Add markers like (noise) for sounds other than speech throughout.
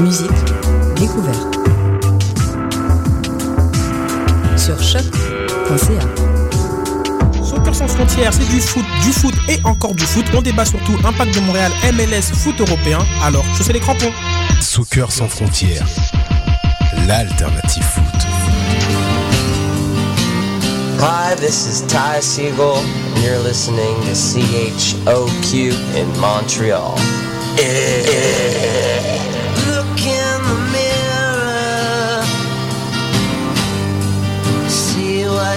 Musique, découverte. Sur choc.ca. Soccer sans frontières, c'est du foot, du foot et encore du foot. On débat surtout Impact de Montréal, MLS, foot européen. Alors, chaussez les crampons. Soccer sans frontières, l'alternative foot. Hi, this is Ty Siegel, and you're listening to CHOQ in Montreal. Look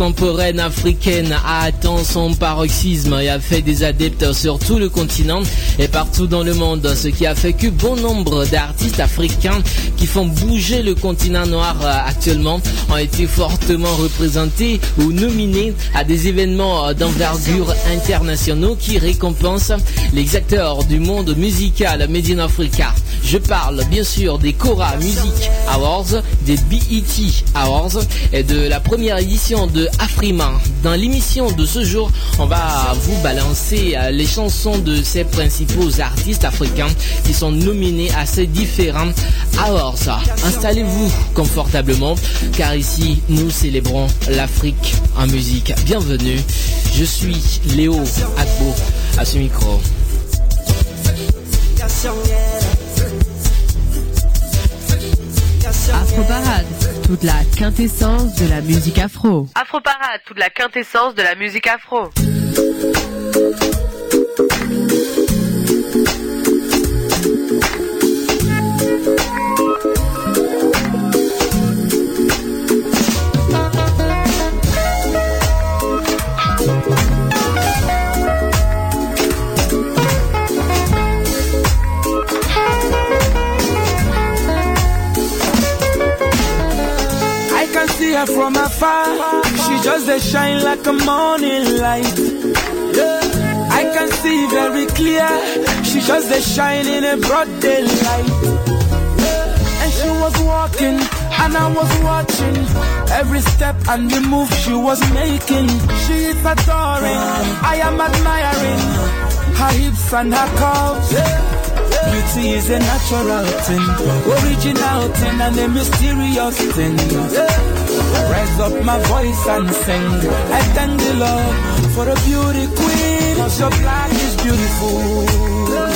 Contemporaine africaine a atteint son paroxysme et a fait des adeptes sur tout le continent et partout dans le monde, ce qui a fait que bon nombre d'artistes africains qui font bouger le continent noir euh, actuellement ont été fortement représentés ou nominés à des événements euh, d'envergure internationaux qui récompensent les acteurs du monde musical Made. Je parle bien sûr des Cora Music Awards, des BET Awards et de la première édition de Afrima. Dans l'émission de ce jour, on va vous balancer euh, les chansons de ces principaux artistes africains qui sont nominés à ces différents awards. Installez-vous confortablement car ici nous célébrons l'Afrique en musique. Bienvenue, je suis Léo Agbo à ce micro. Afro Parade, toute la quintessence de la musique afro. Afro Parade, toute la quintessence de la musique afro. See her from afar. She just a shine like a morning light. Yeah. I can see very clear. She just a shine in a broad daylight. And she was walking, and I was watching every step and the move she was making. She is adoring. I am admiring her hips and her curves. Beauty is a natural thing, original thing, and a mysterious thing. Raise up my voice and sing. I thank the Lord for a beauty queen. Cause your black is beautiful.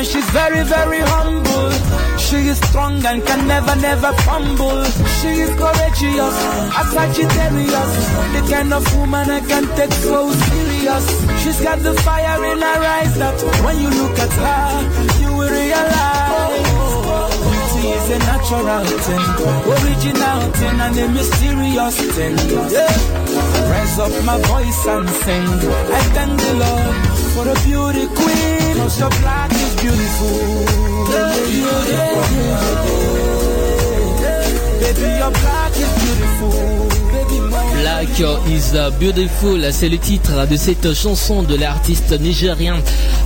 And she's very, very humble. She is strong and can never, never fumble. She is courageous, a Sagittarius. The kind of woman I can take so serious. She's got the fire in her eyes that when you look at her, you will realize. Beauty is a natural thing, original thing, and a mysterious thing. Yeah. Raise up my voice and sing. I thank the Lord for a beauty queen. Black is beautiful. Black is beautiful. C'est le titre de cette chanson de l'artiste nigérien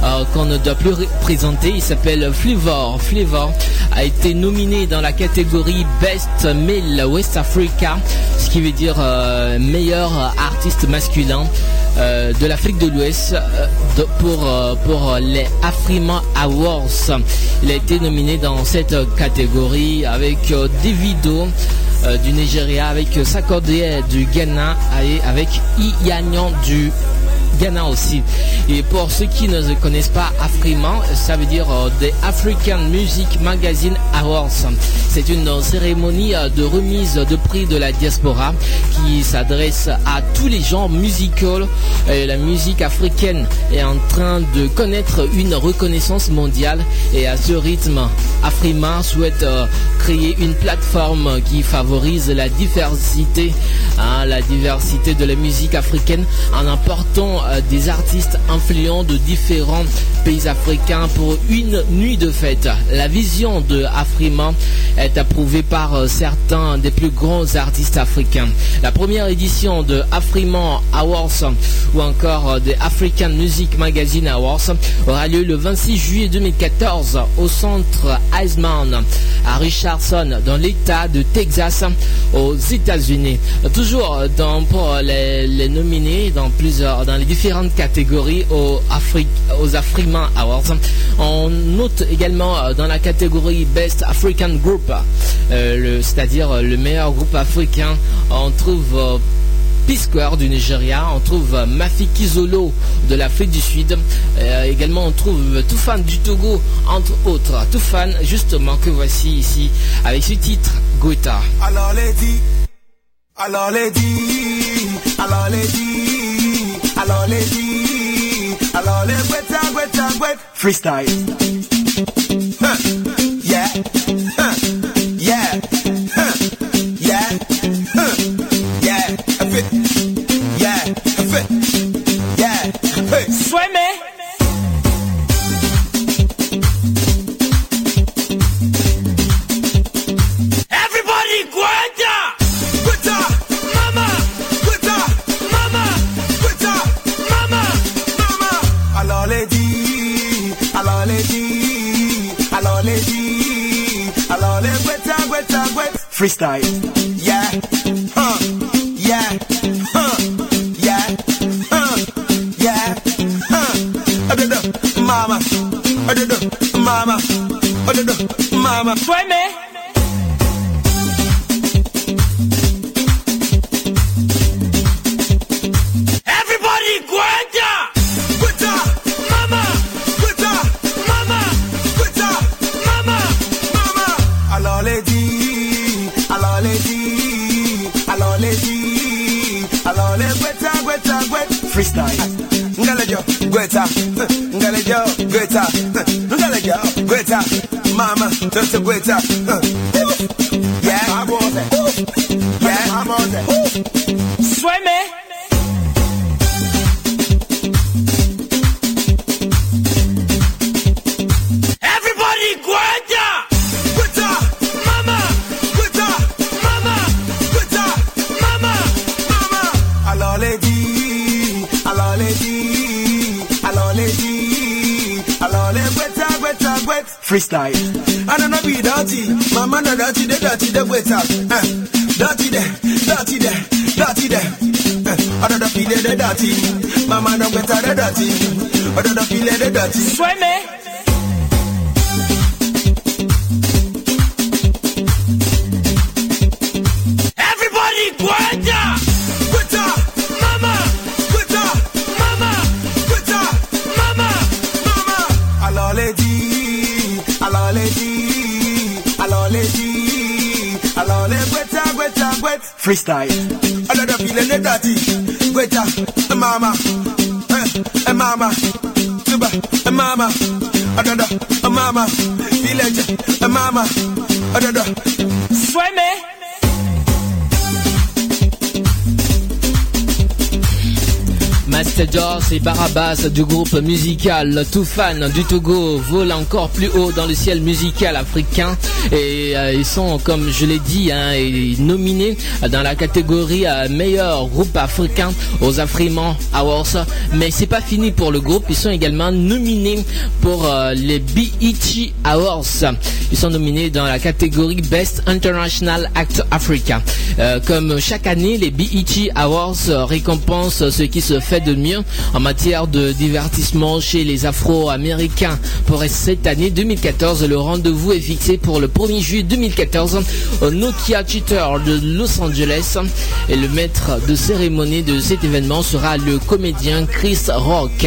euh, qu'on ne doit plus ré- présenter. Il s'appelle Flavor. Flavor a été nominé dans la catégorie Best Male West Africa, ce qui veut dire euh, meilleur artiste masculin. euh, de l'Afrique de l'Ouest pour, euh, pour les Afrima Awards. Il a été nominé dans cette catégorie avec euh, Davido euh, du Nigeria, avec euh, Sakode du Ghana et avec Iyanyan du Aussi. Et pour ceux qui ne connaissent pas Afriman, ça veut dire euh, des African Music Magazine Awards. C'est une euh, cérémonie euh, de remise de prix de la diaspora qui s'adresse à tous les genres musicaux. Et la musique africaine est en train de connaître une reconnaissance mondiale et à ce rythme, Afrima souhaite euh, créer une plateforme qui favorise la diversité, hein, la diversité de la musique africaine en apportant euh, des artistes influents de différents pays africains pour une nuit de fête. La vision de Afrima est approuvée par euh, certains des plus grands artistes africains. La première édition de Afriman Awards ou encore euh, des African Music Magazine Awards aura lieu le 26 juillet 2014 au centre Heisman à Richardson dans l'état de Texas aux États-Unis. Toujours pour les, nominés dans plusieurs dans les différentes catégories aux, Afri- aux Afriman Awards. On note également euh, dans la catégorie Best African Group, euh, c'est-à-dire euh, le meilleur groupe africain, on trouve euh, du Nigeria, on trouve euh, Mafiki de l'Afrique du Sud, également on trouve Toufan du Togo, entre autres. Toufan, justement, que voici ici, avec ce titre, Goethe. Alors les alors les alors les dit, alors les dit, alors les gweta, gweta, gwet. Freestyle. Huh. Yeah. Huh. Yeah. Huh. Yeah. Huh. Yeah. Fit. Yeah. Fit. Yeah. Hey. Sueme. Freestyle. Alors les dit, alors les dit, alors les Gweta, Gweta, Gweta. Freestyle. Another feeling the dirty. Gweta, eh, mama, eh, eh, mama, tuba, eh, mama, another, eh, mama, village, eh, mama, another. Sueme. Astador, c'est Barabas du groupe musical Toufan du Togo vole encore plus haut dans le ciel musical africain et euh, ils sont, comme je l'ai dit, hein, nominés dans la catégorie euh, meilleur groupe africain aux Afriman Awards. Mais c'est pas fini pour le groupe, ils sont également nominés pour euh, les BET Awards. Ils sont nominés dans la catégorie Best International Act Africa. comme chaque année, les BET Awards récompensent ce qui se fait de mieux en matière de divertissement chez les Afro-Américains. Pour cette année 2014, le rendez-vous est fixé pour le 1er juillet 2014 au Nokia Theater de Los Angeles. Et le maître de cérémonie de cet événement sera le comédien Chris Rock.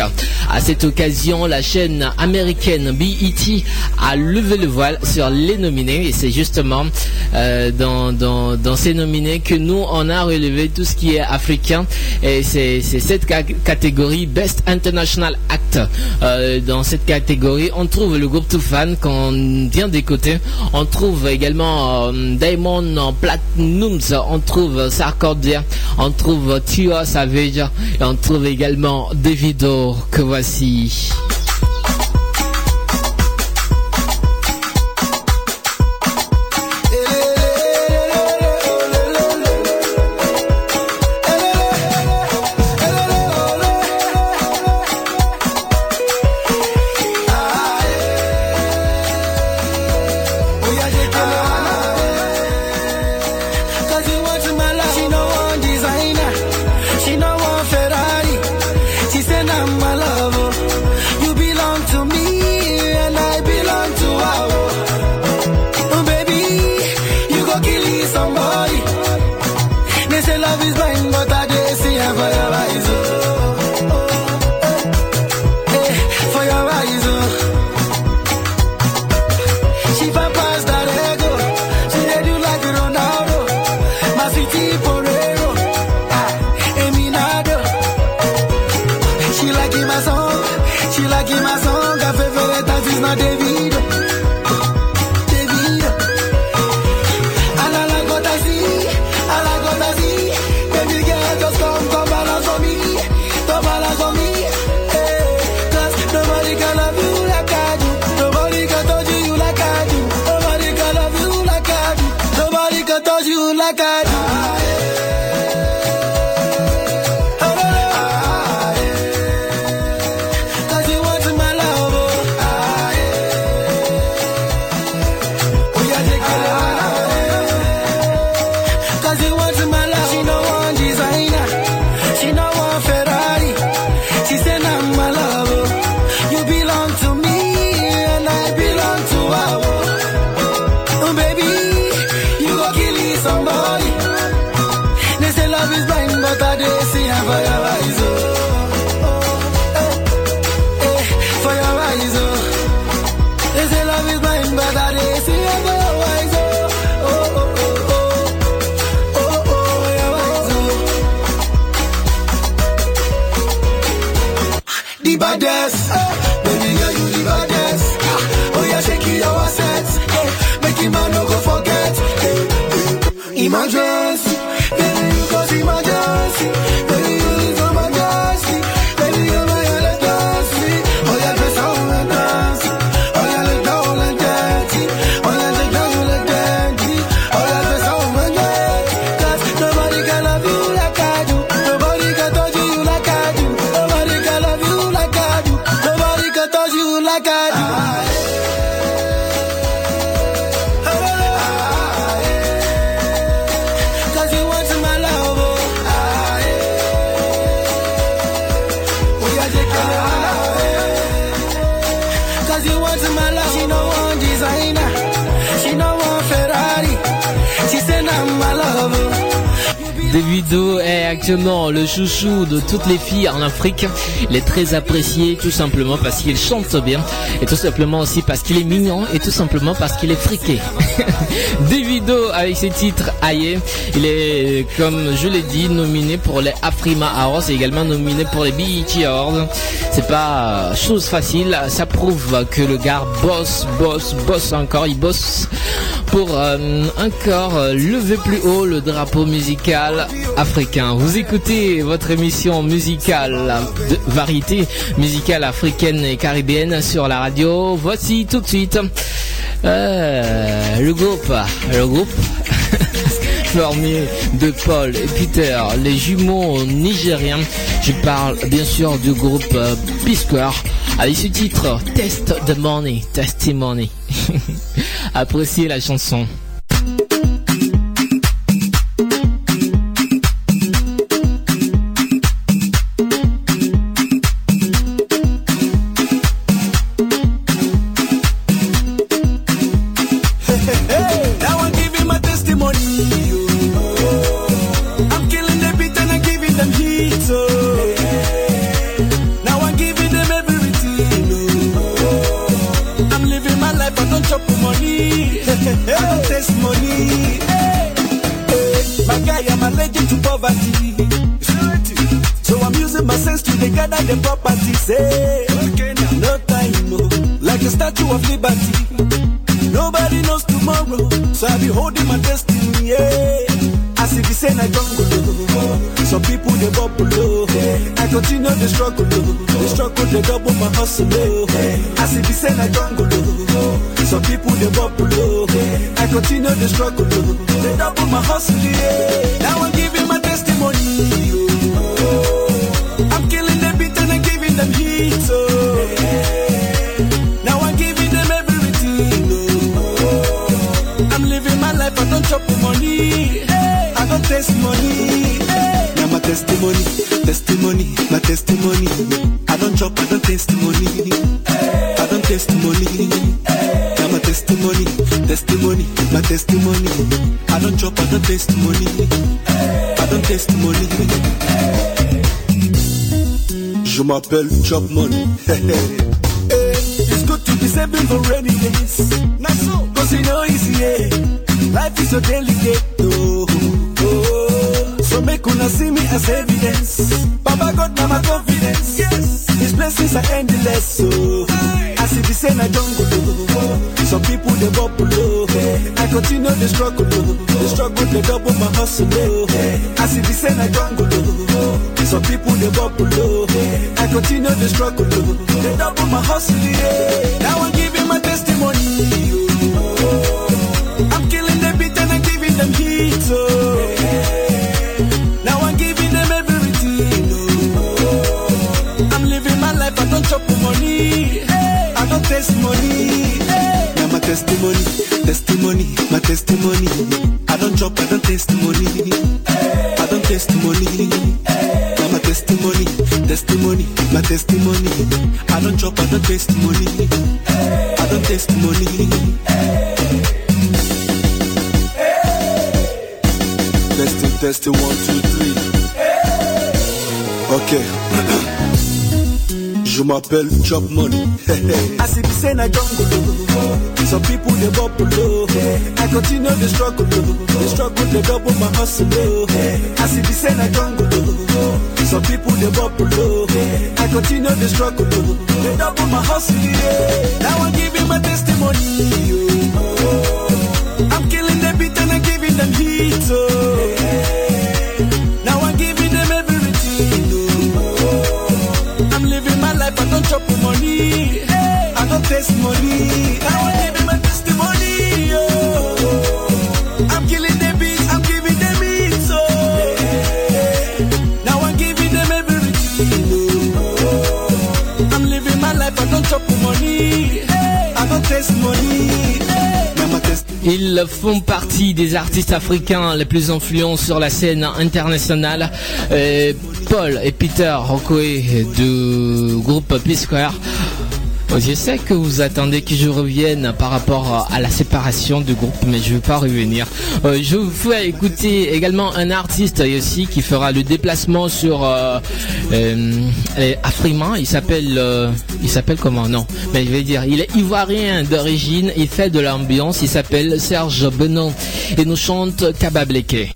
À cette occasion, la chaîne américaine BET a levé le voile sur les nominés et c'est justement euh, dans, ces nominés que nous on a relevé tout ce qui est africain et c'est cette catégorie Best International Act. Euh, dans cette catégorie, on trouve le groupe Toufan qu'on vient d'écouter. On trouve également euh, Diamond Platinums, on trouve Sarkordia, on trouve Tio Savage et on trouve également Davido que voici. my drug. Le chouchou de toutes les filles en Afrique. Il est très apprécié tout simplement parce qu'il chante bien et tout simplement aussi parce qu'il est mignon et tout simplement parce qu'il est friqué. (laughs) Davido avec ses titres Aïe, il est comme je l'ai dit nominé pour les Afrima Awards et également nominé pour les BET Awards. C'est pas chose facile, ça prouve que le gars bosse, bosse, bosse encore, il bosse pour euh, encore lever plus haut le drapeau musical africain. Vous écoutez votre émission musicale de variété musicale africaine et caribéenne sur la radio. Voici tout de suite euh, le groupe, le groupe (laughs) formé de Paul et Peter, les jumeaux nigériens. Je parle bien sûr du groupe euh, Pisquare avec ce titre Test the Money, Testimony. (laughs) Appréciez la chanson. Oh. As if it's in a jungle, some people they bubble. I continue the struggle, they double my hustle. Yeah. M'appelle Chop Money. (laughs) It's good to be saving for rainy days. Not oh. so, cause you know easy, yeah. Life is so delicate, oh, oh. So make una see me as evidence. Baba God, my confidence. Yes. His blessings are endless, so. As if it's in a jungle, oh. Some people they bubble, oh. I continue the struggle, oh. The struggle, they double my hustle, oh. As if it's in a jungle, oh. Some people they bubble, oh. I continue the struggle. Oh, they double my hustle, yeah. Now I'm giving my testimony. Oh. I'm killing the beat and I'm giving them heat, oh. Now I'm giving them everything. Oh, I'm living my life, I don't chop money. I don't taste money. Testimony, testimony, my testimony. I don't chop, I don't taste money. I don't taste money. Now my testimony, testimony, my testimony. I don't chop, I don't taste money. I don't taste money. Testing, testing, one, two, three. Ok. Je m'appelle Chop Money. (laughs) As if it's in a jungle, some people they bubble. I continue the struggle, the struggle they double my hustle. oh. As if it's in a jungle, some people they bubble. I continue the struggle, they double my hustle. yeah. Now I'm giving my testimony. oh. I'm killing the beat and I'm giving them heat. Oh. Ils font partie des artistes africains les plus influents sur la scène internationale. Euh, Paul et Peter Rokoe du groupe P-Square. Je sais que vous attendez que je revienne par rapport à la séparation du groupe, mais je ne vais pas revenir. Euh, je vous fais écouter également un artiste aussi qui fera le déplacement sur euh, euh, Afrima. Il s'appelle, euh, il s'appelle comment? Non, mais je vais dire, il est ivoirien d'origine. Il fait de l'ambiance. Il s'appelle Serge Benon et nous chante Kabableke.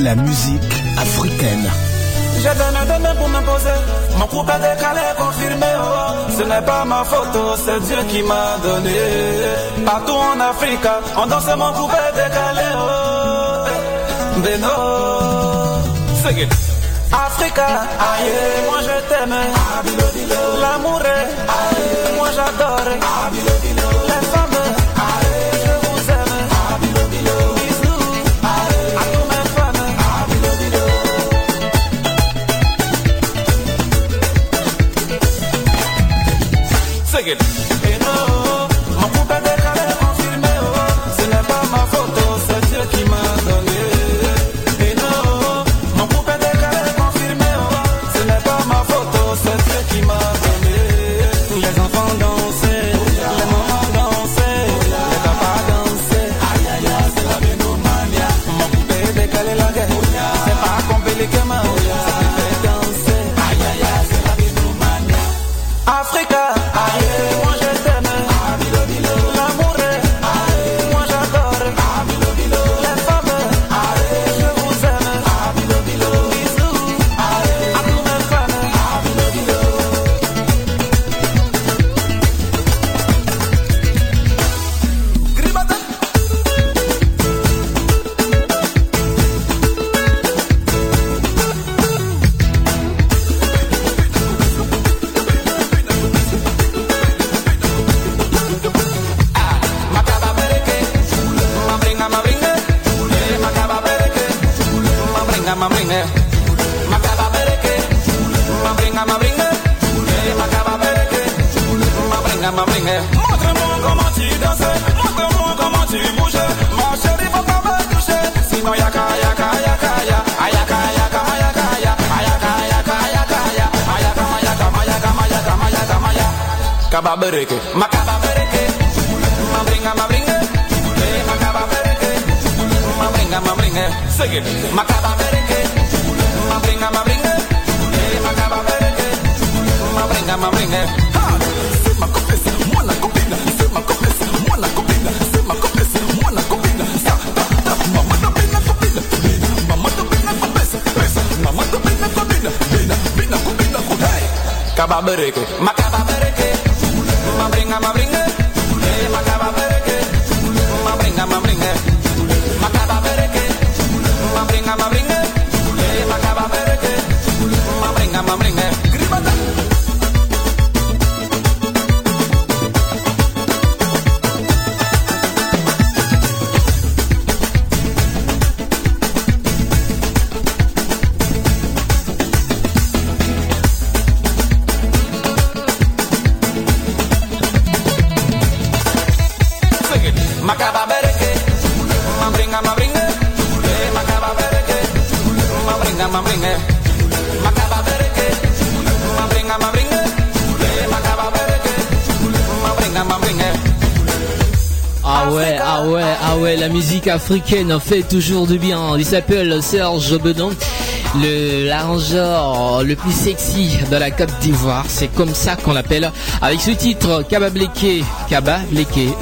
La musique africaine. J'ai donné des mains pour m'imposer. Mon couple est décalé, confirmé. Oh. Ce n'est pas ma oh, c'est Dieu qui m'a donné. Partout en Afrique, on danse mon couple est décalé. Oh. Beno. Sing it. Africa, aïe, moi je t'aime. L'amour est, aïe, moi j'adore. Africa, aïe, à ma main. Montre-moi comment tu danses, montre-moi comment tu bouges. Ma chérie, faut pas me toucher. Sinon, yaka, yaka, yaka, yaka, Kababereke, ma kababereke, ma bringa, ma bringa, ma kababereke, ma bringa, ma bringa, sing. Kababereke, makababereke. Mabringa, mabringa. Makababereke. Mabringa, mabringa. Makababereke. Mabringa, mabringa. Makababereke. Mabringa, mabringa. La musique africaine fait toujours du bien. Il s'appelle Serge Bedon, le l'arrangeur le plus sexy de la Côte d'Ivoire. C'est comme ça qu'on l'appelle. Avec ce titre, Kaba Bleke, Kaba Bleke. (laughs)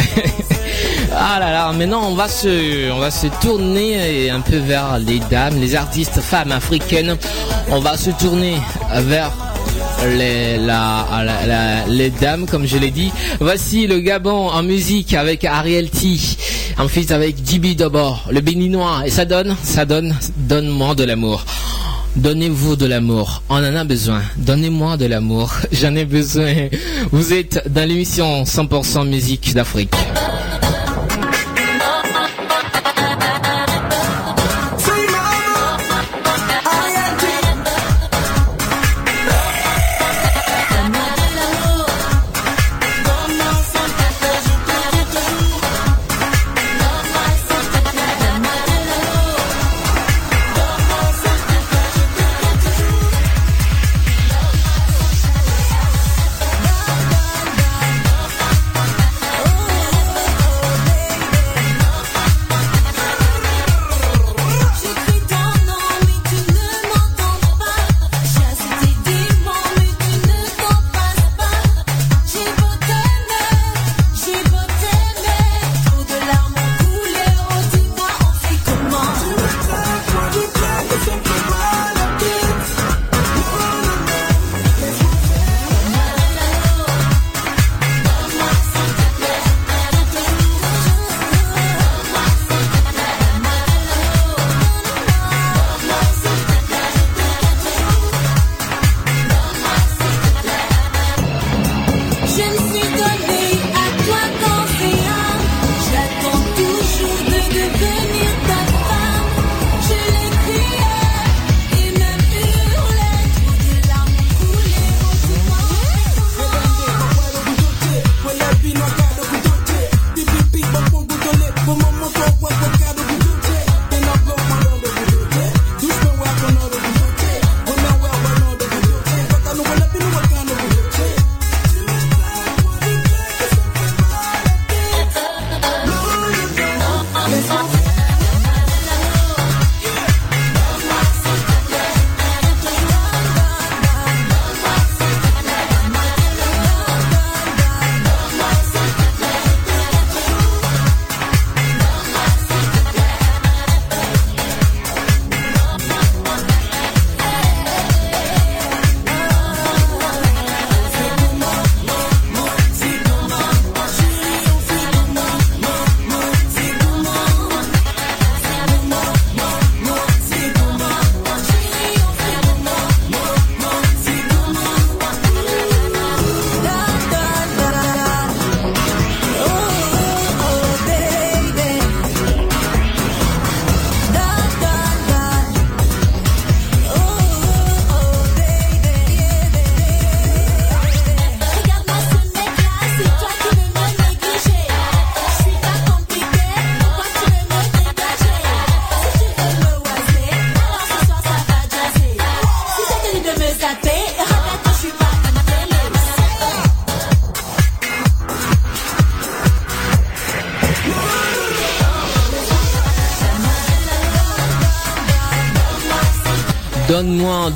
Ah là là, maintenant on va se, on va se tourner un peu vers les dames, les artistes femmes africaines. On va se tourner vers les, dames, comme je l'ai dit. Voici le Gabon en musique avec Ariel T, en feat avec Djibi d'abord, le béninois. Et ça donne, ça donne, donne-moi de l'amour. Donnez-vous de l'amour. On en a besoin. Donnez-moi de l'amour. (laughs) J'en ai besoin. Vous êtes dans l'émission 100% musique d'Afrique.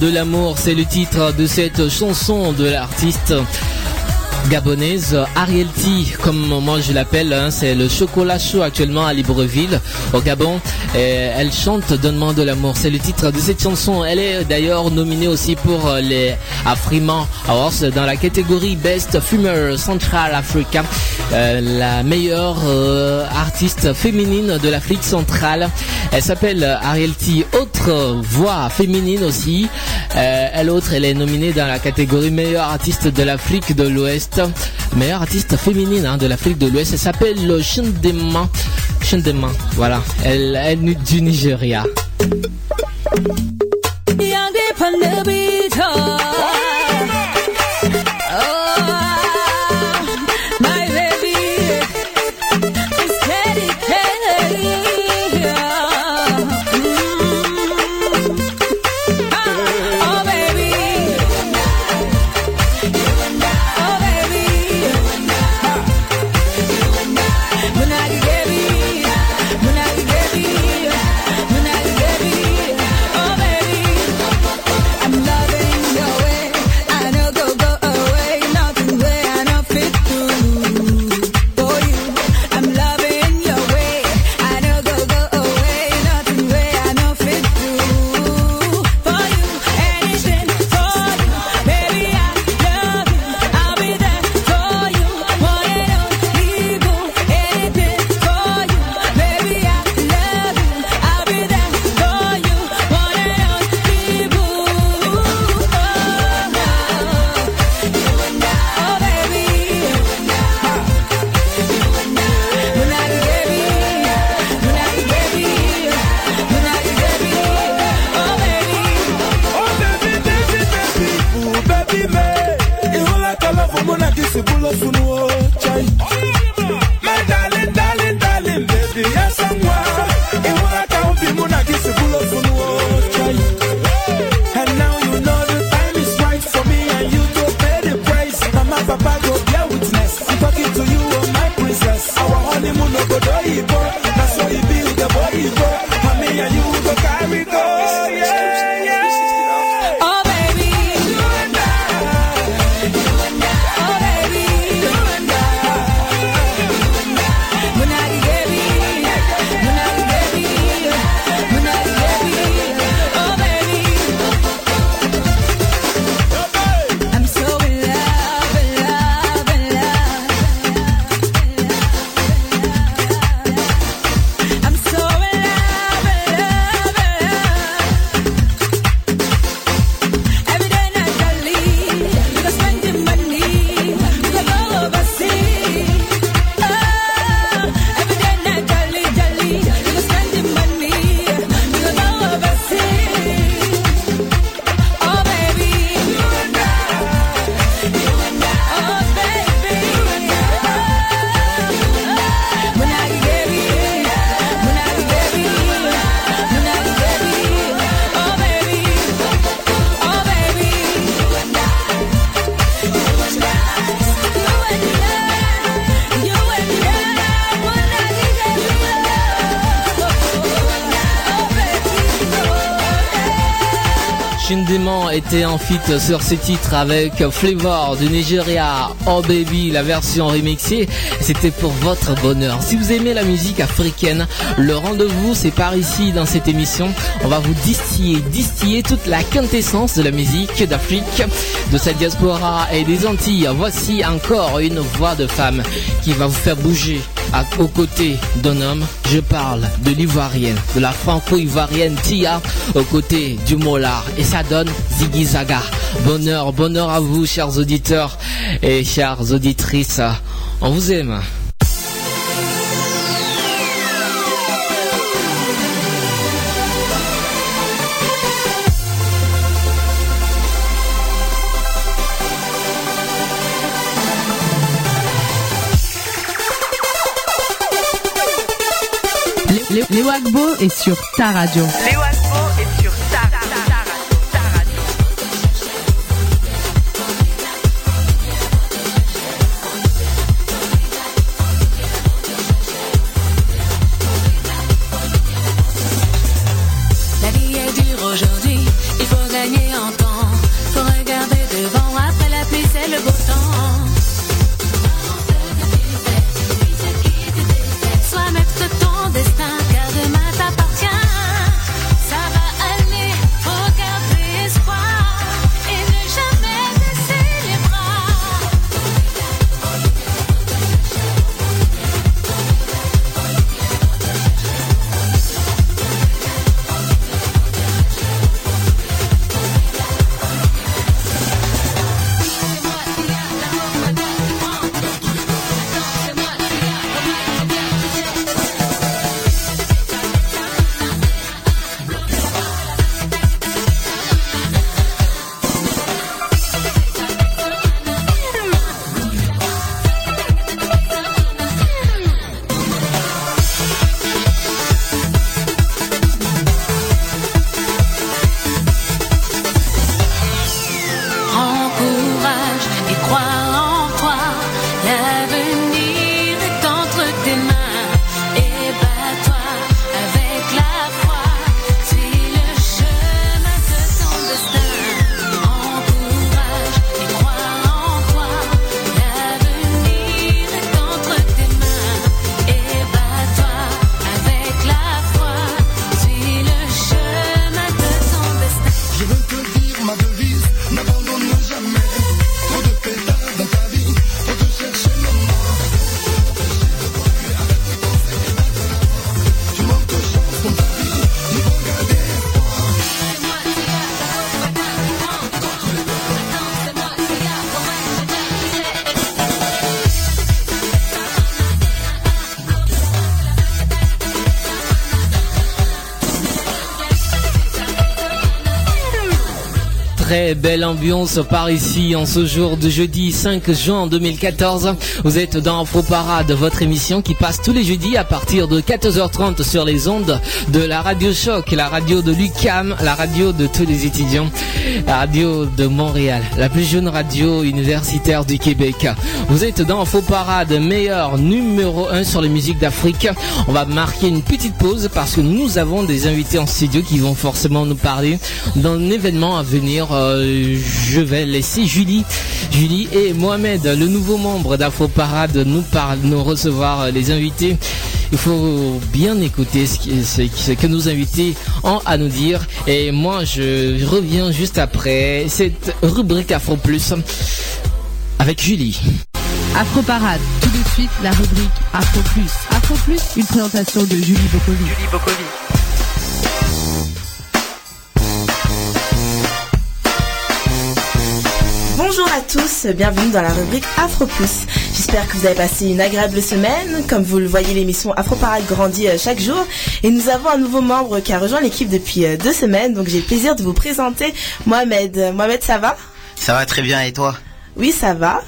De l'amour, c'est le titre de cette chanson de l'artiste gabonaise Ariel T, comme moi je l'appelle, hein, c'est le chocolat chaud actuellement à Libreville, au Gabon. Elle chante Donne-moi de l'amour, c'est le titre de cette chanson. Elle est d'ailleurs nominée aussi pour les Afriman Awards dans la catégorie Best Female Central Africa, euh, la meilleure euh, artiste féminine de l'Afrique centrale. Elle s'appelle Ariel T, autre voix féminine aussi. Euh, elle autre, elle est nominée dans la catégorie meilleure artiste de l'Afrique de l'Ouest meilleure artiste féminine hein, de l'Afrique de l'Ouest. Elle s'appelle Shindema. Shindema, voilà. Elle est du Nigeria. En sur ce titre avec Flavor du Nigeria, Oh Baby, la version remixée. C'était pour votre bonheur. Si vous aimez la musique africaine, le rendez-vous c'est par ici dans cette émission. On va vous distiller, distiller toute la quintessence de la musique d'Afrique, de sa diaspora et des Antilles. Voici encore une voix de femme qui va vous faire bouger à, aux côtés d'un homme. Je parle de l'ivoirienne, de la franco-ivoirienne Tia, aux côtés du Molar. Et ça donne Ziggy Zaga. Bonheur, bonheur à vous, chers auditeurs et chères auditrices. On vous aime. Les Wagbo est sur ta radio. Belle ambiance par ici en ce jour de jeudi 5 juin 2014. Vous êtes dans Afro Parade, votre émission qui passe tous les jeudis à partir de 14h30 sur les ondes de la radio Choc, la radio de l'UCAM, la radio de tous les étudiants, la radio de Montréal, la plus jeune radio universitaire du Québec. Vous êtes dans Afro Parade, meilleur numéro 1 sur les musiques d'Afrique. On va marquer une petite pause parce que nous avons des invités en studio qui vont forcément nous parler d'un événement à venir. Euh, je vais laisser Julie, Julie et Mohamed, le nouveau membre d'Afro Parade, nous parle, nous recevoir euh, les invités. Il faut bien écouter ce, qui- ce qui- ce que nos invités ont à nous dire. Et moi, je reviens juste après cette rubrique Afro Plus avec Julie. Afro Parade, tout de suite la rubrique Afro Plus. Afro Plus, une présentation de Julie Bokovi. Julie. Bonjour à tous, bienvenue dans la rubrique Afro Plus. J'espère que vous avez passé une agréable semaine. Comme vous le voyez, l'émission Afro Parade grandit euh, chaque jour. Et nous avons un nouveau membre qui a rejoint l'équipe depuis euh, deux semaines. Donc j'ai le plaisir de vous présenter Mohamed. Euh, Mohamed, ça va? Ça va très bien et toi? Oui, ça va.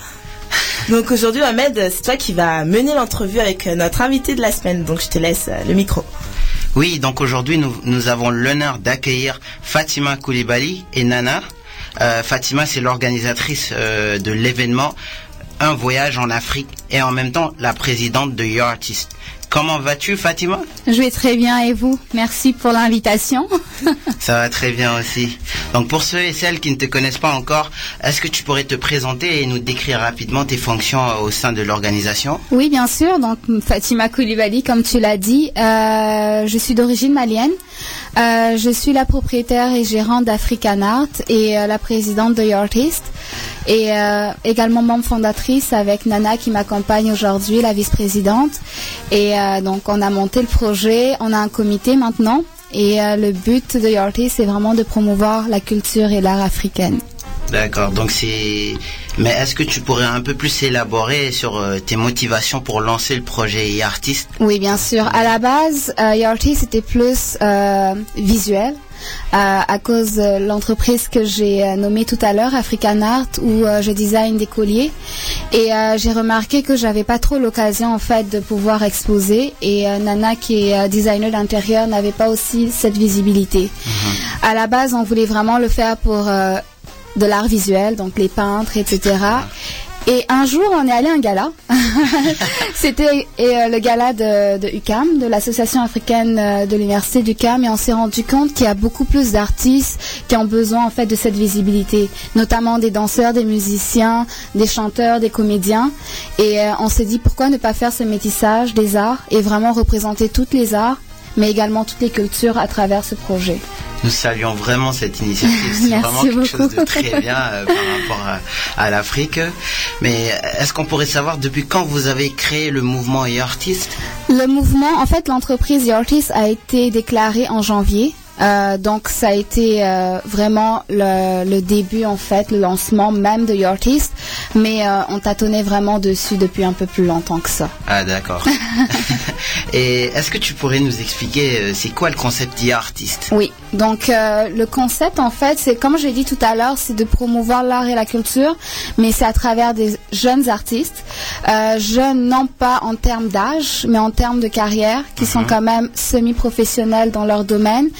Donc aujourd'hui, Mohamed, c'est toi qui vas mener l'entrevue avec notre invité de la semaine. Donc je te laisse le micro. Oui, donc aujourd'hui nous, nous avons l'honneur d'accueillir Fatima Koulibaly et Nana. Euh, Fatima, c'est l'organisatrice euh, de l'événement Un voyage en Afrique et en même temps la présidente de Your Artist. Comment vas-tu Fatima? Je vais très bien et vous? Merci pour l'invitation. (laughs) Ça va très bien aussi. Donc pour ceux et celles qui ne te connaissent pas encore, est-ce que tu pourrais te présenter et nous décrire rapidement tes fonctions euh, au sein de l'organisation? Oui, bien sûr. Donc Fatima Koulibaly, comme tu l'as dit, euh, je suis d'origine malienne. Euh, je suis la propriétaire et gérante d'African Art et euh, la présidente de Your Artist. Et euh, également membre fondatrice avec Nana qui m'accompagne aujourd'hui, la vice-présidente. Et donc on a monté le projet, on a un comité maintenant. Et le but de Your Artist, c'est vraiment de promouvoir la culture et l'art africaine. D'accord, donc c'est... Mais est-ce que tu pourrais un peu plus élaborer sur euh, tes motivations pour lancer le projet e artiste Oui, bien sûr. À la base, euh, Your Artist c'était plus euh, visuel. euh, à cause de l'entreprise que j'ai euh, nommée tout à l'heure, African Art, où euh, je design des colliers. Et euh, j'ai remarqué que j'avais pas trop l'occasion en fait de pouvoir exposer. Et euh, Nana, qui est euh, designer d'intérieur, n'avait pas aussi cette visibilité. À la base, on voulait vraiment le faire pour euh, de l'art visuel, donc les peintres, etc. Et un jour, on est allé à un gala. (laughs) C'était euh, le gala de, de UCAM, de l'Association africaine euh, de l'Université d'UCAM, et on s'est rendu compte qu'il y a beaucoup plus d'artistes qui ont besoin en fait de cette visibilité, notamment des danseurs, des musiciens, des chanteurs, des comédiens. Et euh, on s'est dit pourquoi ne pas faire ce métissage des arts et vraiment représenter toutes les arts, mais également toutes les cultures à travers ce projet. Nous saluons vraiment cette initiative. C'est (laughs) Merci vraiment quelque chose de beaucoup. très bien euh, par rapport à, à l'Afrique. Mais est-ce qu'on pourrait savoir depuis quand vous avez créé le mouvement e artiste Le mouvement, en fait, l'entreprise The Artist a été déclarée en janvier. Euh, donc ça a été euh, vraiment le, le début en fait, le lancement même de Your Artist, mais euh, on tâtonnait vraiment dessus depuis un peu plus longtemps que ça. Ah d'accord. (laughs) (laughs) Et est-ce que tu pourrais nous expliquer c'est quoi le concept d'e artiste Oui, donc le concept en fait, c'est comme j'ai dit tout à l'heure, c'est de promouvoir l'art et la culture, mais c'est à travers des jeunes artistes, jeunes non pas en termes d'âge, mais en termes de carrière, qui sont quand même semi-professionnels dans leur domaine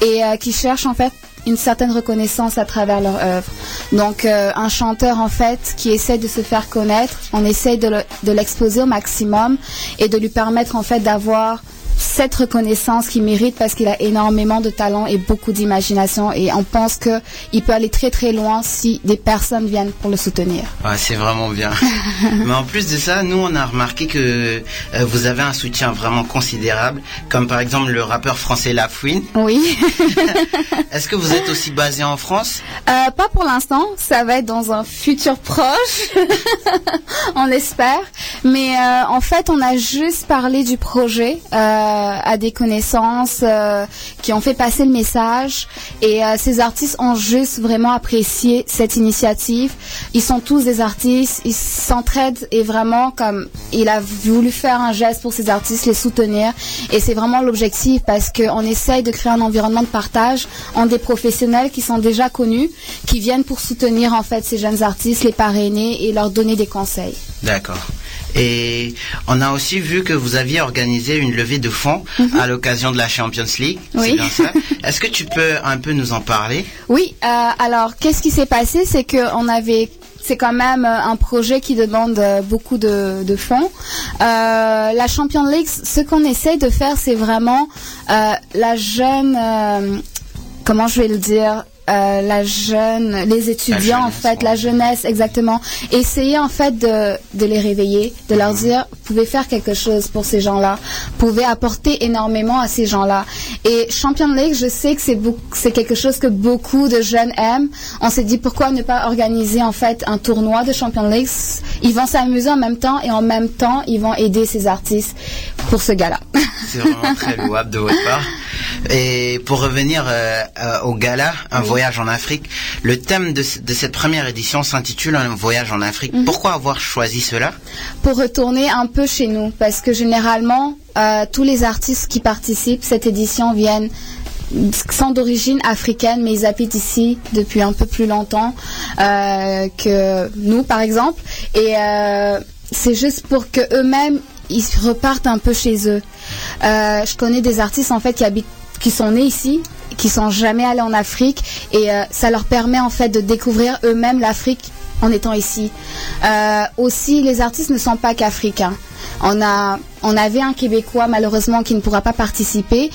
et euh, qui cherchent en fait une certaine reconnaissance à travers leur œuvre. Donc euh, un chanteur en fait qui essaie de se faire connaître, on essaie de le- de l'exposer au maximum et de lui permettre en fait d'avoir cette reconnaissance qu'il mérite parce qu'il a énormément de talent et beaucoup d'imagination et on pense que il peut aller très très loin si des personnes viennent pour le soutenir. Ouais, c'est vraiment bien. (laughs) Mais en plus de ça, nous, on a remarqué que euh, vous avez un soutien vraiment considérable, comme par exemple le rappeur français Lafouine. Oui. (laughs) Est-ce que vous êtes aussi basé en France? Euh, pas pour l'instant, ça va être dans un futur proche, (laughs) on espère. Mais euh, en fait, on a juste parlé du projet euh, à des connaissances euh, qui ont fait passer le message. Et euh, ces artistes ont juste vraiment apprécié cette initiative. Ils sont tous des artistes, ils s'entraident et vraiment comme il a voulu faire un geste pour ces artistes, les soutenir. Et c'est vraiment l'objectif parce qu'on essaye de créer un environnement de partage en des professionnels qui sont déjà connus, qui viennent pour soutenir en fait ces jeunes artistes, les parrainer et leur donner des conseils. D'accord. Et on a aussi vu que vous aviez organisé une levée de fonds à l'occasion de la Champions League. C'est Mhm. Oui. bien ça. (laughs) Est-ce que tu peux un peu nous en parler? Oui, euh, alors qu'est-ce qui s'est passé? C'est que on avait c'est quand même euh, un projet qui demande euh, beaucoup de, de fonds. Euh, la Champion League, ce qu'on essaye de faire, c'est vraiment euh, la jeune, euh, comment je vais le dire, euh, la jeune, les étudiants en fait, la jeunesse exactement, essayer en fait de, de les réveiller, de leur dire, vous pouvez faire quelque chose pour ces gens-là, vous pouvez apporter énormément à ces gens-là. Et Champion League, je sais que c'est c'est quelque chose que beaucoup de jeunes aiment. On s'est dit pourquoi ne pas organiser en fait un tournoi de Champion League? Ils vont s'amuser en même temps et en même temps ils vont aider ces artistes pour ce gala. C'est vraiment très louable de votre part. (laughs) Et pour revenir euh, euh, au gala, un voyage en Afrique, le thème de, ce- de cette première édition s'intitule Un voyage en Afrique. Mhm. Pourquoi avoir choisi cela? Pour retourner un peu chez nous parce que généralement euh, tous les artistes qui participent cette édition viennent sont d'origine africaine mais ils habitent ici depuis un peu plus longtemps que nous par exemple et c'est juste pour que eux-mêmes ils repartent un peu chez eux Euh, je connais des artistes en fait qui habitent qui sont nés ici qui sont jamais allés en Afrique et euh, ça leur permet en fait de découvrir eux-mêmes l'Afrique en étant ici. Euh, aussi, les artistes ne sont pas qu'africains. On a, on avait un Québécois malheureusement qui ne pourra pas participer,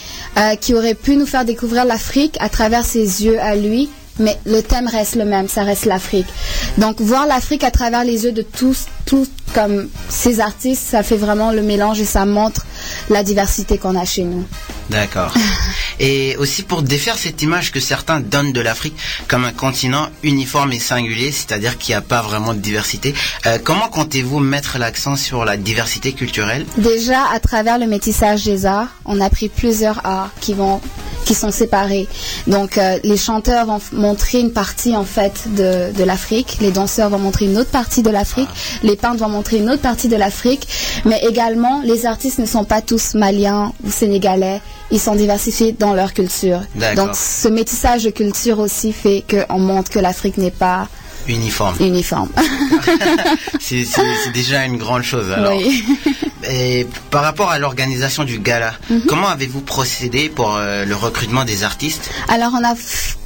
qui aurait pu nous faire découvrir l'Afrique à travers ses yeux à lui. Mais le thème reste le même, ça reste l'Afrique. Donc voir l'Afrique à travers les yeux de tous, tous comme ces artistes, ça fait vraiment le mélange et ça montre la diversité qu'on a chez nous. D'accord. (laughs) Et aussi pour défaire cette image que certains donnent de l'Afrique comme un continent uniforme et singulier, c'est-à-dire qu'il n'y a pas vraiment de diversité, euh, comment comptez-vous mettre l'accent sur la diversité culturelle? Déjà, à travers le métissage des arts, on a pris plusieurs arts qui vont qui sont séparés. Donc, euh, les chanteurs vont montrer une partie en fait de, de l'Afrique, les danseurs vont montrer une autre partie de l'Afrique, les peintres vont montrer une autre partie de l'Afrique, mais également les artistes ne sont pas tous maliens ou sénégalais, ils sont diversifiés dans leur culture. Donc, ce métissage de culture aussi fait qu'on montre que l'Afrique n'est pas Uniforme. uniforme. (laughs) (laughs) C'est déjà une grande chose. Alors. Oui. Et par rapport à l'organisation du gala, Mhm. comment avez-vous procédé pour euh, le recrutement des artistes? Alors, on a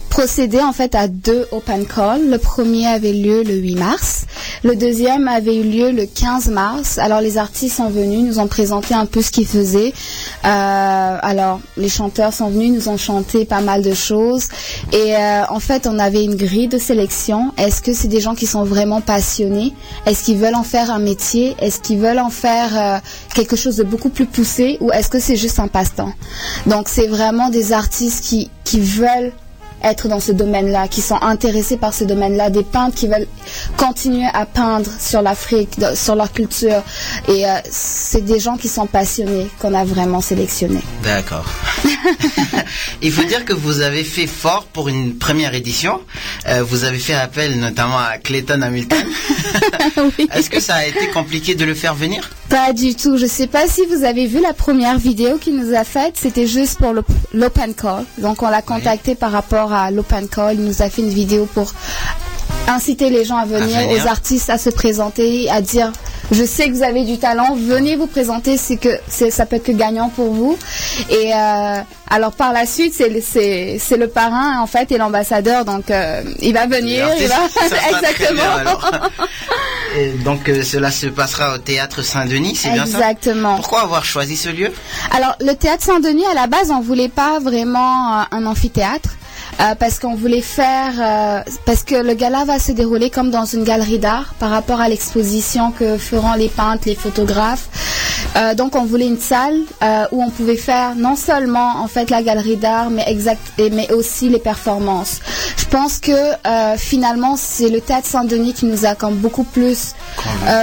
procédé en fait à deux open calls. Le premier avait lieu le 8 mars. Le deuxième avait eu lieu le 15 mars. Alors, les artistes sont venus, nous ont présenté un peu ce qu'ils faisaient. Euh, alors, les chanteurs sont venus, nous ont chanté pas mal de choses. Et euh, en fait, on avait une grille de sélection. Est-ce que c'est des gens qui sont vraiment passionnés? Est-ce qu'ils veulent en faire un métier? Est-ce qu'ils veulent en faire euh, quelque chose de beaucoup plus poussé? Ou est-ce que c'est juste un passe-temps? Donc, c'est vraiment des artistes qui, qui veulent être dans ce domaine-là, qui sont intéressés par ce domaine-là, des peintres qui veulent continuer à peindre sur l'Afrique, sur leur culture. Et euh, c'est des gens qui sont passionnés qu'on a vraiment sélectionnés. D'accord. (laughs) Il faut dire que vous avez fait fort pour une première édition. Euh, vous avez fait appel notamment à Clayton Hamilton. (laughs) (laughs) Est-ce que ça a été compliqué de le faire venir? Pas du tout. Je sais pas si vous avez vu la première vidéo qu'il nous a faite. C'était juste pour l'op- l'open call. Donc on l'a contacté par rapport à l'open call. Il nous a fait une vidéo pour inciter les gens à venir, venir. aux artistes à se présenter, à dire je sais que vous avez du talent, venez vous présenter, c'est que c'est, ça peut être que gagnant pour vous. Et euh, alors par la suite, c'est, le- parrain en fait et l'ambassadeur, donc euh, il va venir, il va (laughs) bien, exactement. Et donc euh, cela se passera au théâtre Saint-Denis, c'est bien ça? Exactement. Pourquoi avoir choisi ce lieu? Alors, le théâtre Saint-Denis, à la base, on voulait pas vraiment un amphithéâtre. Euh, parce qu'on voulait faire, euh, parce que le gala va se dérouler comme dans une galerie d'art par rapport à l'exposition que feront les peintres, les photographes. Euh, donc on voulait une salle où on pouvait faire non seulement en fait la galerie d'art, mais exact, et- mais aussi les performances. Je pense que finalement c'est le théâtre Saint-Denis qui nous a comme beaucoup plus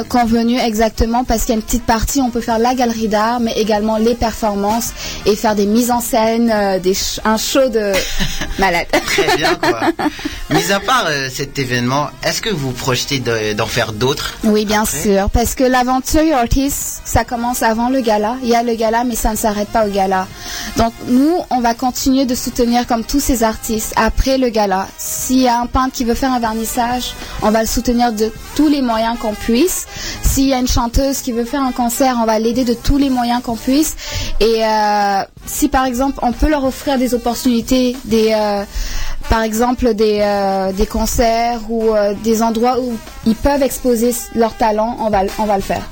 convenu exactement parce qu'il y a une petite partie où on peut faire la galerie d'art, mais également les performances et faire des mises en scène, des un show de (laughs) malade. Très bien, quoi. Mis à part euh, cet événement, est-ce que vous projetez de- d'en faire d'autres Oui, bien Après. sûr, parce que l'aventure Artist, ça commence avant le gala. Il y a le gala, mais ça ne s'arrête pas au gala. Donc nous, on va continuer de soutenir comme tous ces artistes après le gala. S'il y a un peintre qui veut faire un vernissage, on va le soutenir de tous les moyens qu'on puisse. S'il y a une chanteuse qui veut faire un concert, on va l'aider de tous les moyens qu'on puisse. Et euh, si par exemple, on peut leur offrir des opportunités, des euh, par exemple des, euh, des concerts ou euh, des endroits où ils peuvent exposer leur talent, on va, on va le faire.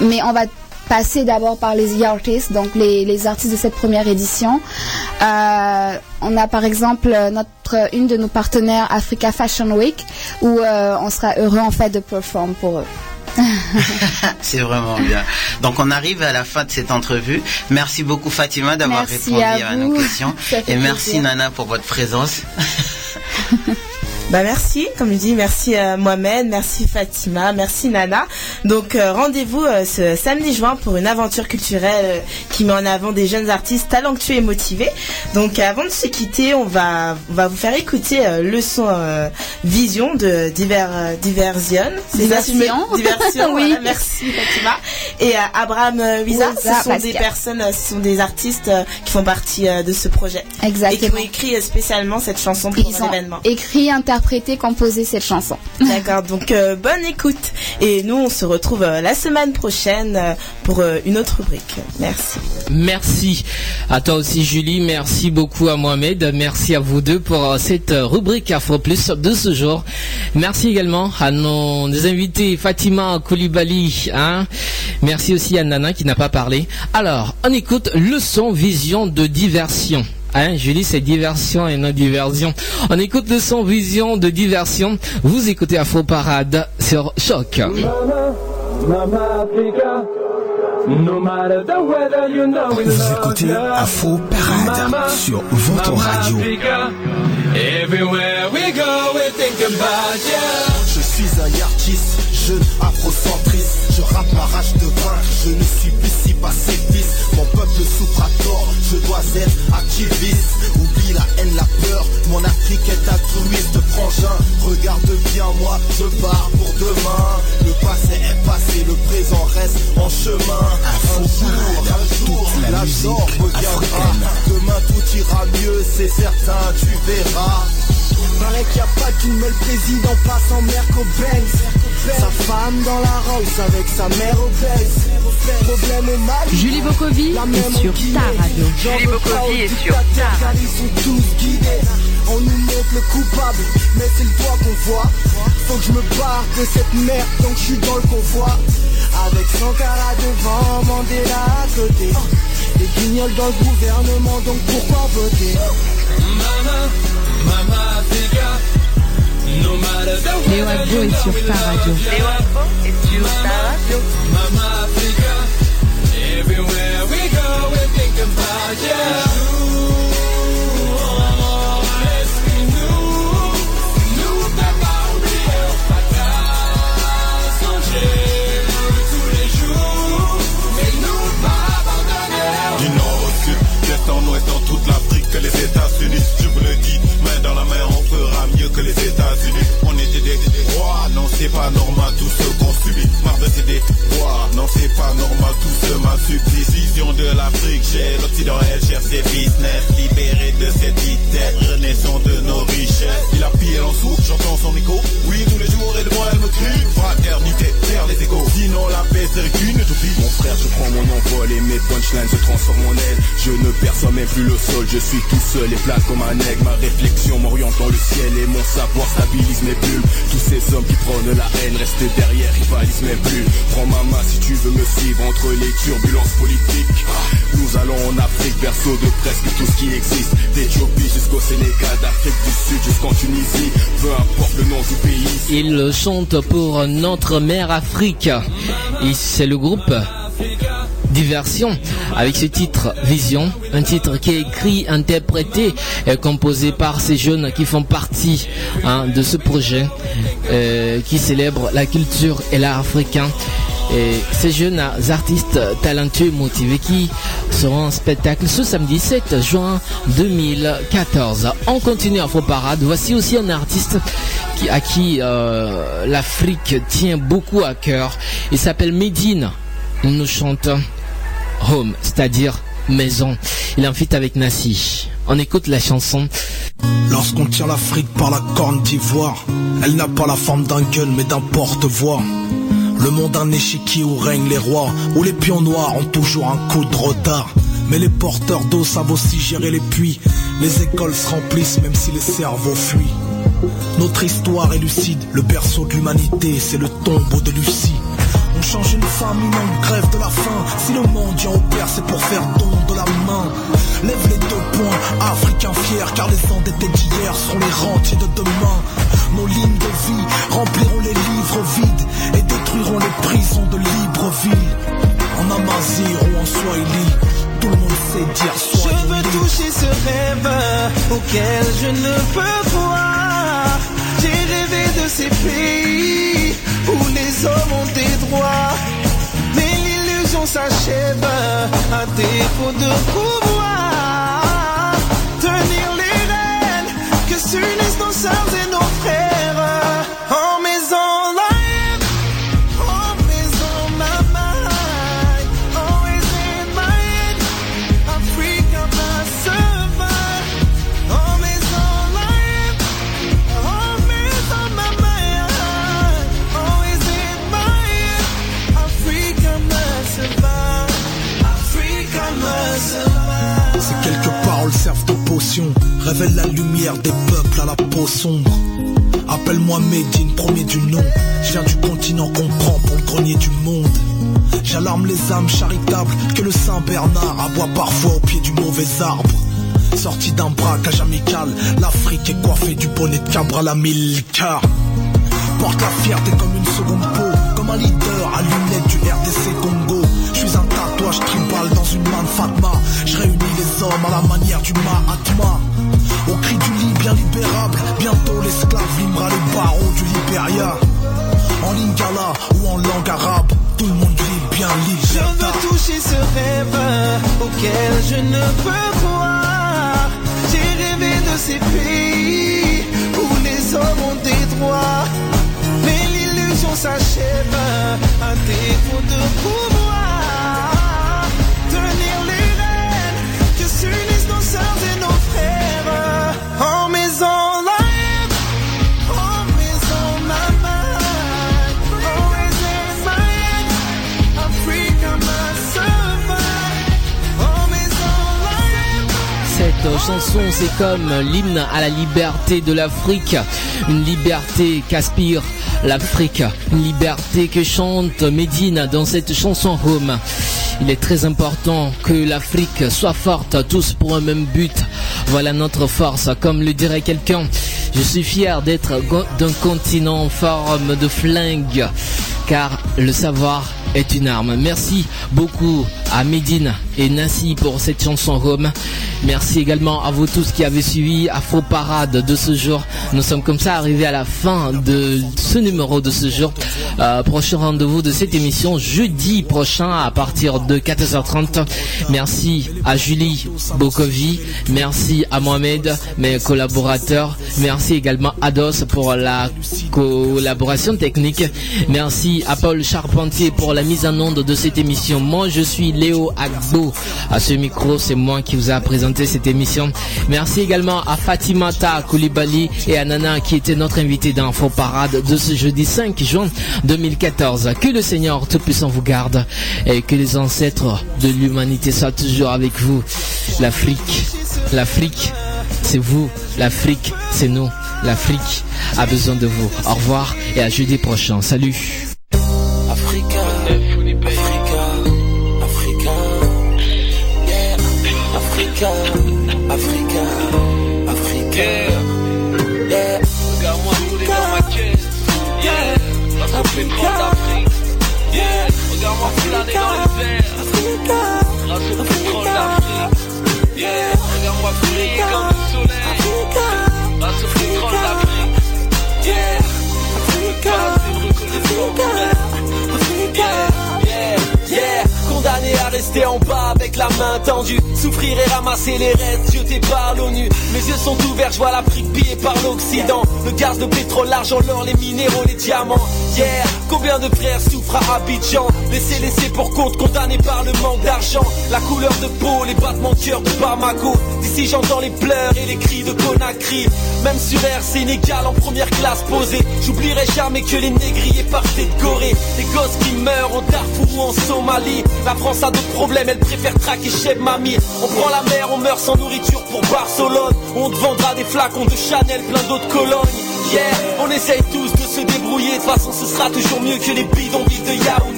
Mais on va passer d'abord par les artists, donc les, les artistes de cette première édition. Euh, on a par exemple notre une de nos partenaires Africa Fashion Week où on sera heureux en fait de performer pour eux. (laughs) C'est vraiment bien. Donc on arrive à la fin de cette entrevue. Merci beaucoup Fatima d'avoir répondu à à, nos questions. (laughs) Et merci plaisir. Nana pour votre présence. (laughs) Bah merci, comme je dis, merci euh, Mohamed, merci Fatima, merci Nana. Donc euh, rendez-vous euh, ce samedi juin pour une aventure culturelle euh, qui met en avant des jeunes artistes talentueux et motivés. Donc avant de se quitter, on va on va vous faire écouter le son Vision de Diver, Diversion. Ça, Diversion. Diversion. (laughs) Oui. voilà, merci Fatima. Et Abraham Wiza, ce sont des personnes, ce sont des artistes qui font partie de ce projet. Exactement. Et qui ont écrit spécialement cette chanson pour l'événement. écrit, interprété, composé cette chanson. D'accord, donc euh, bonne écoute. Et nous, on se retrouve euh, la semaine prochaine euh, pour euh, une autre rubrique. Merci. Merci à toi aussi Julie, merci beaucoup à Mohamed, merci à vous deux pour cette rubrique Afro Plus de ce jour. Merci également à nos invités Fatima Koulibaly, hein. merci aussi à Nana qui n'a pas parlé. Alors, on écoute le son Vision de diversion. Hein, Julie, c'est diversion et non diversion. On écoute le son Vision de diversion. Vous écoutez Afro Parade sur Choc. Mama Africa. No matter the weather, you know we Vous écoutez. Afro Parade Mama, sur votre Mama radio. Africa. Everywhere we go, we think about you. Je suis un artiste, jeune afrocentriste. Je rappe ma rage de vaincre, je ne suis plus si pacifiste. Mon peuple souffre à tort, je dois être activiste. Oublie la haine, la peur, mon Afrique est altruiste. Frangin, regarde bien moi, je pars pour demain. Le passé est passé, le présent reste en chemin. Un jour, un jour, la joie reviendra. Demain tout ira mieux, c'est certain, tu verras. Paraît qu'il n'y a pas qu'une le président passe en mer qu'au Benz. Sa femme dans la Rolls avec sa mère au Benz. Problème au mal. Julie Bokovi La est sur ta radio. Julie Bokovi est sur ta car ils sont tous guidés. On nous montre le coupable, mais c'est le doigt qu'on voit. Faut que je me barre de cette merde, donc je suis dans le convoi. Avec Sankara devant, Mandela à côté. Les guignols dans le gouvernement, donc pourquoi voter? Mama, Mama Africa. Léo Agbo est sur ta radio. Léo Afro est sur ta radio. Mama Africa. Everywhere we go, we think about you. J'ai l'Occident, elle cherche ses business. Libéré de cette tête, renaissance de nos richesses. Il a pillé en soupe, j'entends son écho. Oui, tous les jours et de moi elle me crie. Fraternité, terre les échos. Sinon la paix serait qu'une utopie Mon frère, je prends mon envol mes punchlines se transforment en aile. Je ne perçois même plus le sol, je suis tout seul et plate comme un aigle. Ma réflexion m'oriente dans le ciel et mon savoir stabilise mes bulles. Tous ces hommes qui prônent la haine, rester derrière, rivalisent même plus. Prends ma main si tu veux me suivre entre les turbulences politiques. Nous allons en Afrique, berceau de presque tout ce qui existe. D'Éthiopie jusqu'au Sénégal, d'Afrique du Sud jusqu'en Tunisie. Peu importe le nom du pays. Il chante pour notre mère Afrique. Et c'est le groupe Avec ce titre Vision, un titre qui est écrit, interprété et composé par ces jeunes qui font partie hein, de ce projet euh, qui célèbre la culture et l'art africain. Et ces jeunes artistes talentueux et motivés qui seront en spectacle ce samedi 7 juin 2014. On continue Afro Parade. Voici aussi un artiste à qui euh, l'Afrique tient beaucoup à cœur. Il s'appelle Medine. Il nous chante Home, c'est-à-dire maison. Il en fit avec Nassi. On écoute la chanson. Lorsqu'on tient l'Afrique par la corne d'ivoire, elle n'a pas la forme d'un gun mais d'un porte-voix. Le monde un échiquier où règnent les rois, où les pions noirs ont toujours un coup de retard. Mais les porteurs d'eau savent aussi gérer les puits. Les écoles se remplissent même si les cerveaux fuient. Notre histoire est lucide, le berceau de l'humanité, c'est le tombeau de Lucie. On change une famine en grève de la faim. Si le mendiant opère, c'est pour faire don de la main. Lève les deux points, africains fiers, car les endettés d'hier seront les rentiers de demain. Nos lignes de vie rempliront les livres vides et détruiront les prisons de Libreville. En Amazir ou en Swahili, tout le monde sait dire Je veux toucher ce rêve auquel je ne peux croire. J'ai rêvé de ces pays où les hommes ont des droits. Mais l'illusion s'achève à défaut de pouvoir. Tenir les rênes que s'unissent nos sœurs et nos révèlent la lumière des peuples à la peau sombre. Appelle-moi Médine, premier du nom. Je viens du continent qu'on prend pour le grenier du monde. J'alarme les âmes charitables que le Saint Bernard aboie parfois au pied du mauvais arbre. Sorti d'un braquage amical, l'Afrique est coiffée du bonnet de Cabral à mille quarts. Porte la fierté comme une seconde peau, comme un leader à lunettes du RDC Congo. Je suis un tatouage tribal dans une main de Fatma. Je réunis à la manière du Mahatma. Au cri du lit bien libérable, bientôt l'esclave limera les barons du Libéria. En lingala ou en langue arabe, tout le monde vit bien Je libre. veux toucher ce rêve auquel je ne peux croire. J'ai rêvé de ces pays où les hommes ont des droits. Mais l'illusion s'achève à défaut de pouvoir. Chanson, c'est comme l'hymne à la liberté de l'Afrique. Une liberté qu'aspire l'Afrique. Une liberté que chante Medine dans cette chanson Home. Il est très important que l'Afrique soit forte, tous pour un même but. Voilà notre force, comme le dirait quelqu'un. Je suis fier d'être d'un continent en forme de flingue, car le savoir est une arme. Merci beaucoup à Medine et Nassi pour cette chanson Home. Merci également à vous tous qui avez suivi Afro Parade de ce jour. Nous sommes comme ça arrivés à la fin de ce numéro de ce jour. Euh, prochain rendez-vous de cette émission jeudi prochain à partir de 14h30. Merci à Julie Bokovi. Merci à Mohamed, mes collaborateurs. Merci également à Dos pour la collaboration technique. Merci à Paul Charpentier pour la mise en onde de cette émission. Moi, je suis Léo Agbo. À ce micro, c'est moi qui vous a présenté cette émission. Merci également à Fatimata Koulibaly et à Nana qui étaient notre invité dans Faux Parade de ce jeudi 5 juin 2014. Que le Seigneur Tout-Puissant vous garde et que les ancêtres de l'humanité soient toujours avec vous. L'Afrique, l'Afrique, c'est vous. L'Afrique, c'est nous. L'Afrique a besoin de vous. Au revoir et à jeudi prochain. Salut. Yeah. Regarde-moi rouler dans ma caisse, yeah. D'Afrique, yeah. Regarde-moi flâner dans les airs, grâce d'Afrique, yeah. Regarde-moi briller comme le soleil, grâce au pétrole d'Afrique, yeah. Yeah, yeah. Condamné à rester en bas la main tendue. Souffrir et ramasser les restes jetés par l'ONU Mes yeux sont ouverts, je vois l'Afrique pillée par l'Occident. Le gaz, le pétrole, l'argent, l'or, les minéraux, les diamants. Yeah, combien de frères souffrent à Abidjan Laissés, laissés pour compte, condamnés par le manque d'argent. La couleur de peau, les battements de cœur de Bamako. D'ici j'entends les pleurs et les cris de Conakry. Même sur Air Sénégal en première classe posée J'oublierai jamais que les négriers partaient de Corée. Les gosses qui meurent en Darfour ou en Somalie. La France a d'autres problèmes, elle préfère traquer Cheb Mami On prend la mer, on meurt sans nourriture pour Barcelone. On te vendra des flacons de Chanel, plein d'autres colognes Yeah, on essaye tous se débrouiller, de toute façon ce sera toujours mieux que les bidonvilles de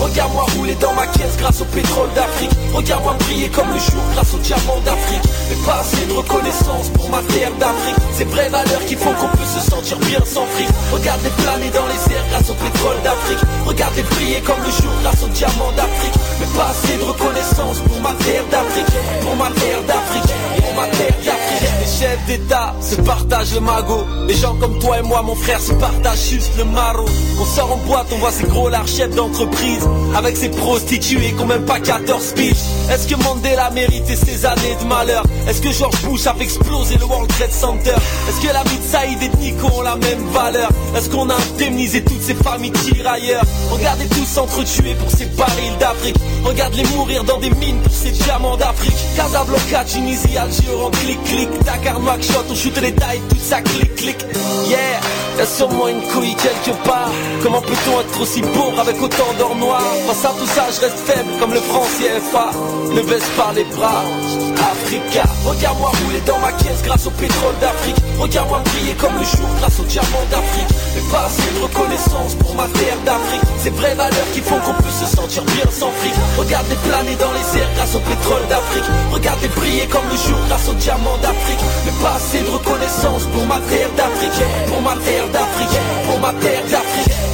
Regarde-moi rouler dans ma caisse grâce au pétrole d'Afrique. Regarde-moi briller comme le jour grâce au diamant d'Afrique. Mais pas assez de reconnaissance pour ma terre d'Afrique. Ces vraies valeurs qui font qu'on peut se sentir bien sans fric. Regarde-les planer dans les airs grâce au pétrole d'Afrique. Regarde-les briller comme le jour grâce au diamant d'Afrique. Mais pas assez de reconnaissance pour ma terre d'Afrique. Pour ma terre d'Afrique. Pour ma terre d'Afrique. Les chefs d'État se partagent le magot. Les gens comme toi et moi mon frère se partagent juste le maro On sort en boîte, on voit ces gros lards chefs Avec ces prostituées qui ont même pas 14 piges Est-ce que Mandela méritait ces années de malheur? Est-ce que George Bush a fait exploser le World Trade Center? Est-ce que la vie de Saïd et de Nico ont la même valeur? Est-ce qu'on a indemnisé toutes ces familles tirailleurs? Regardez tous s'entretuer pour ces barils d'Afrique Regarde-les mourir dans des mines pour ces diamants d'Afrique. Casablanca, Tunisie, Alger, en clic-clic Dakar, Nouakchott, on shoot les tailles, tout ça clic-clic Yeah, y'a sûrement une couille quelque part. Comment peut-on être aussi pauvre avec autant d'or noir? Face à tout ça, je reste faible comme le franc CFA Ne baisse pas les bras. Africa, regarde-moi rouler dans ma caisse grâce au pétrole d'Afrique. Regarde-moi briller comme le jour grâce au diamant d'Afrique. Mais pas assez de reconnaissance pour ma terre d'Afrique. Ces vraies valeurs qui font qu'on peut se sentir bien sans fric Regarde-les planer dans les airs grâce au pétrole d'Afrique. Regarde-les briller comme le jour grâce au diamant d'Afrique. Mais pas assez de reconnaissance pour ma terre d'Afrique. Pour ma terre d'Afrique. Pour ma terre d'Afrique